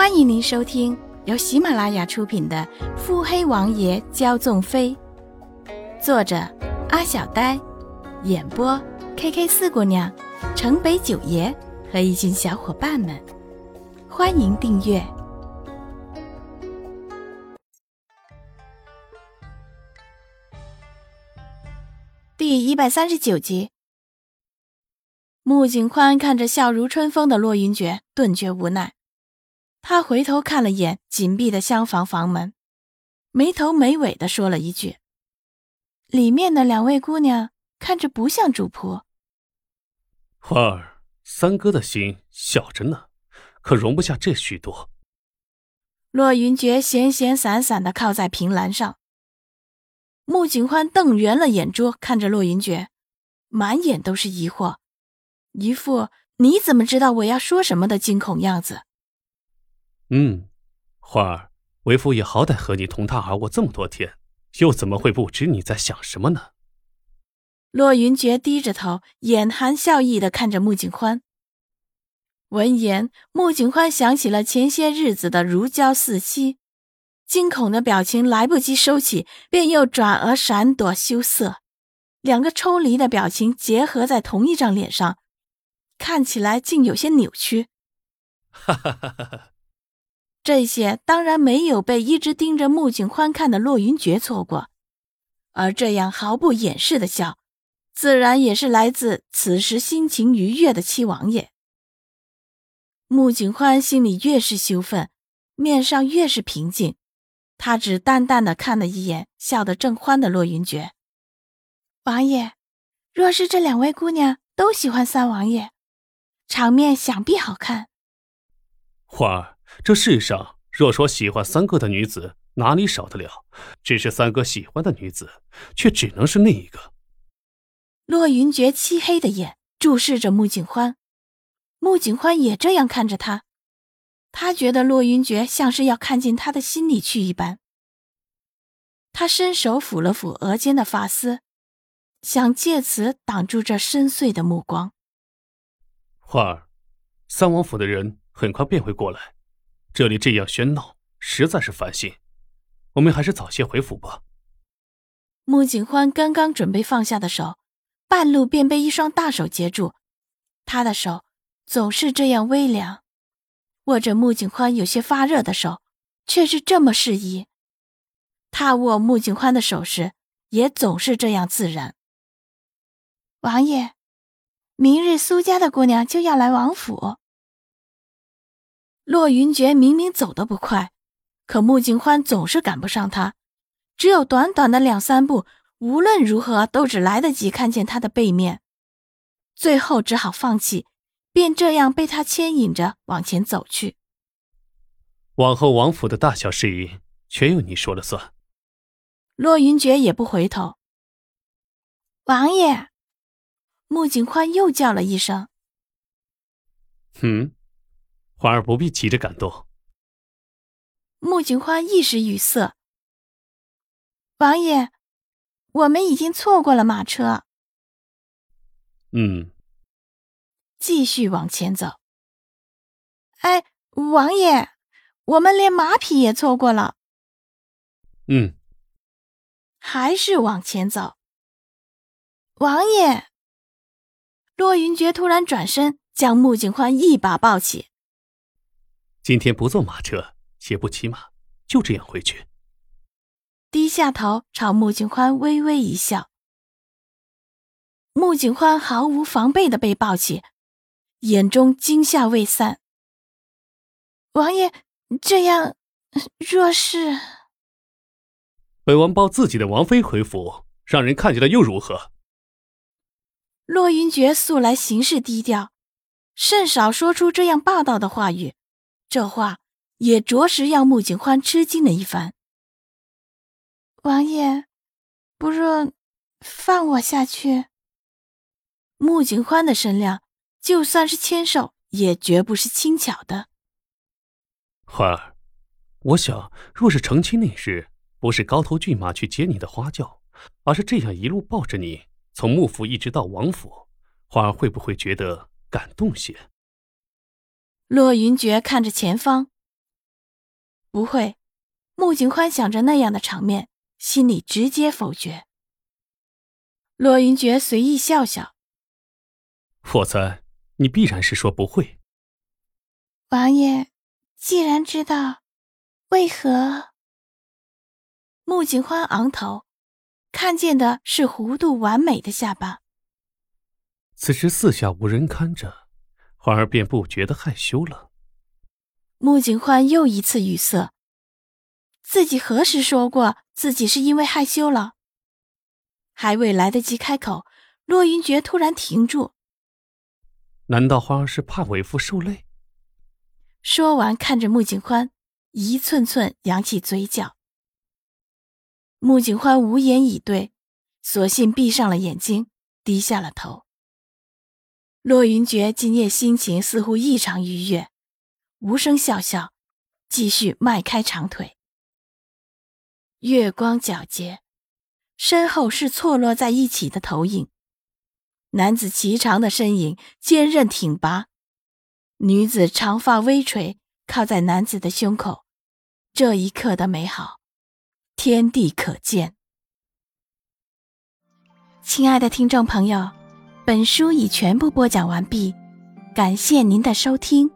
欢迎您收听由喜马拉雅出品的《腹黑王爷骄纵妃》，作者阿小呆，演播 K K 四姑娘、城北九爷和一群小伙伴们。欢迎订阅第一百三十九集。穆景宽看着笑如春风的洛云珏，顿觉无奈。他回头看了眼紧闭的厢房房门，没头没尾的说了一句：“里面的两位姑娘看着不像主仆。”花儿，三哥的心小着呢，可容不下这许多。洛云珏闲闲散散的靠在凭栏上，穆景欢瞪圆了眼珠看着洛云珏，满眼都是疑惑，一副你怎么知道我要说什么的惊恐样子。嗯，花儿，为父也好歹和你同榻而卧这么多天，又怎么会不知你在想什么呢？洛云珏低着头，眼含笑意的看着穆景欢。闻言，穆景欢想起了前些日子的如胶似漆，惊恐的表情来不及收起，便又转而闪躲羞涩，两个抽离的表情结合在同一张脸上，看起来竟有些扭曲。哈哈哈哈哈！这些当然没有被一直盯着穆景欢看的洛云珏错过，而这样毫不掩饰的笑，自然也是来自此时心情愉悦的七王爷。穆景欢心里越是羞愤，面上越是平静，他只淡淡的看了一眼笑得正欢的洛云珏。王爷，若是这两位姑娘都喜欢三王爷，场面想必好看。花儿。这世上若说喜欢三哥的女子，哪里少得了？只是三哥喜欢的女子，却只能是那一个。洛云珏漆黑的眼注视着穆景欢，穆景欢也这样看着他。他觉得洛云珏像是要看进他的心里去一般。他伸手抚了抚额间的发丝，想借此挡住这深邃的目光。花儿，三王府的人很快便会过来。这里这样喧闹，实在是烦心。我们还是早些回府吧。穆景欢刚刚准备放下的手，半路便被一双大手接住。他的手总是这样微凉，握着穆景欢有些发热的手，却是这么适宜。他握穆景欢的手时，也总是这样自然。王爷，明日苏家的姑娘就要来王府。洛云珏明明走得不快，可穆景欢总是赶不上他。只有短短的两三步，无论如何都只来得及看见他的背面。最后只好放弃，便这样被他牵引着往前走去。往后王府的大小事宜，全由你说了算。洛云珏也不回头。王爷，穆景欢又叫了一声。嗯。花儿不必急着感动。穆景欢一时语塞。王爷，我们已经错过了马车。嗯。继续往前走。哎，王爷，我们连马匹也错过了。嗯。还是往前走。王爷，洛云珏突然转身，将穆景欢一把抱起。今天不坐马车，也不骑马，就这样回去。低下头朝穆景欢微微一笑。穆景欢毫无防备的被抱起，眼中惊吓未散。王爷这样，若是本王抱自己的王妃回府，让人看见了又如何？洛云珏素来行事低调，甚少说出这样霸道的话语。这话也着实让穆景欢吃惊了一番。王爷，不若放我下去。穆景欢的身量，就算是千寿，也绝不是轻巧的。花儿，我想，若是成亲那日，不是高头骏马去接你的花轿，而是这样一路抱着你，从幕府一直到王府，花儿会不会觉得感动些？洛云珏看着前方，不会。穆景欢想着那样的场面，心里直接否决。洛云珏随意笑笑：“我猜你必然是说不会。”王爷，既然知道，为何？穆景欢昂头，看见的是弧度完美的下巴。此时四下无人看着，花儿便不觉得害羞了。穆景欢又一次语塞。自己何时说过自己是因为害羞了？还未来得及开口，洛云珏突然停住。难道花儿是怕为父受累？说完，看着穆景欢，一寸寸扬起嘴角。穆景欢无言以对，索性闭上了眼睛，低下了头。骆云珏今夜心情似乎异常愉悦，无声笑笑，继续迈开长腿。月光皎洁，身后是错落在一起的投影。男子颀长的身影坚韧挺拔，女子长发微垂，靠在男子的胸口。这一刻的美好，天地可见。亲爱的听众朋友，本书已全部播讲完毕，感谢您的收听。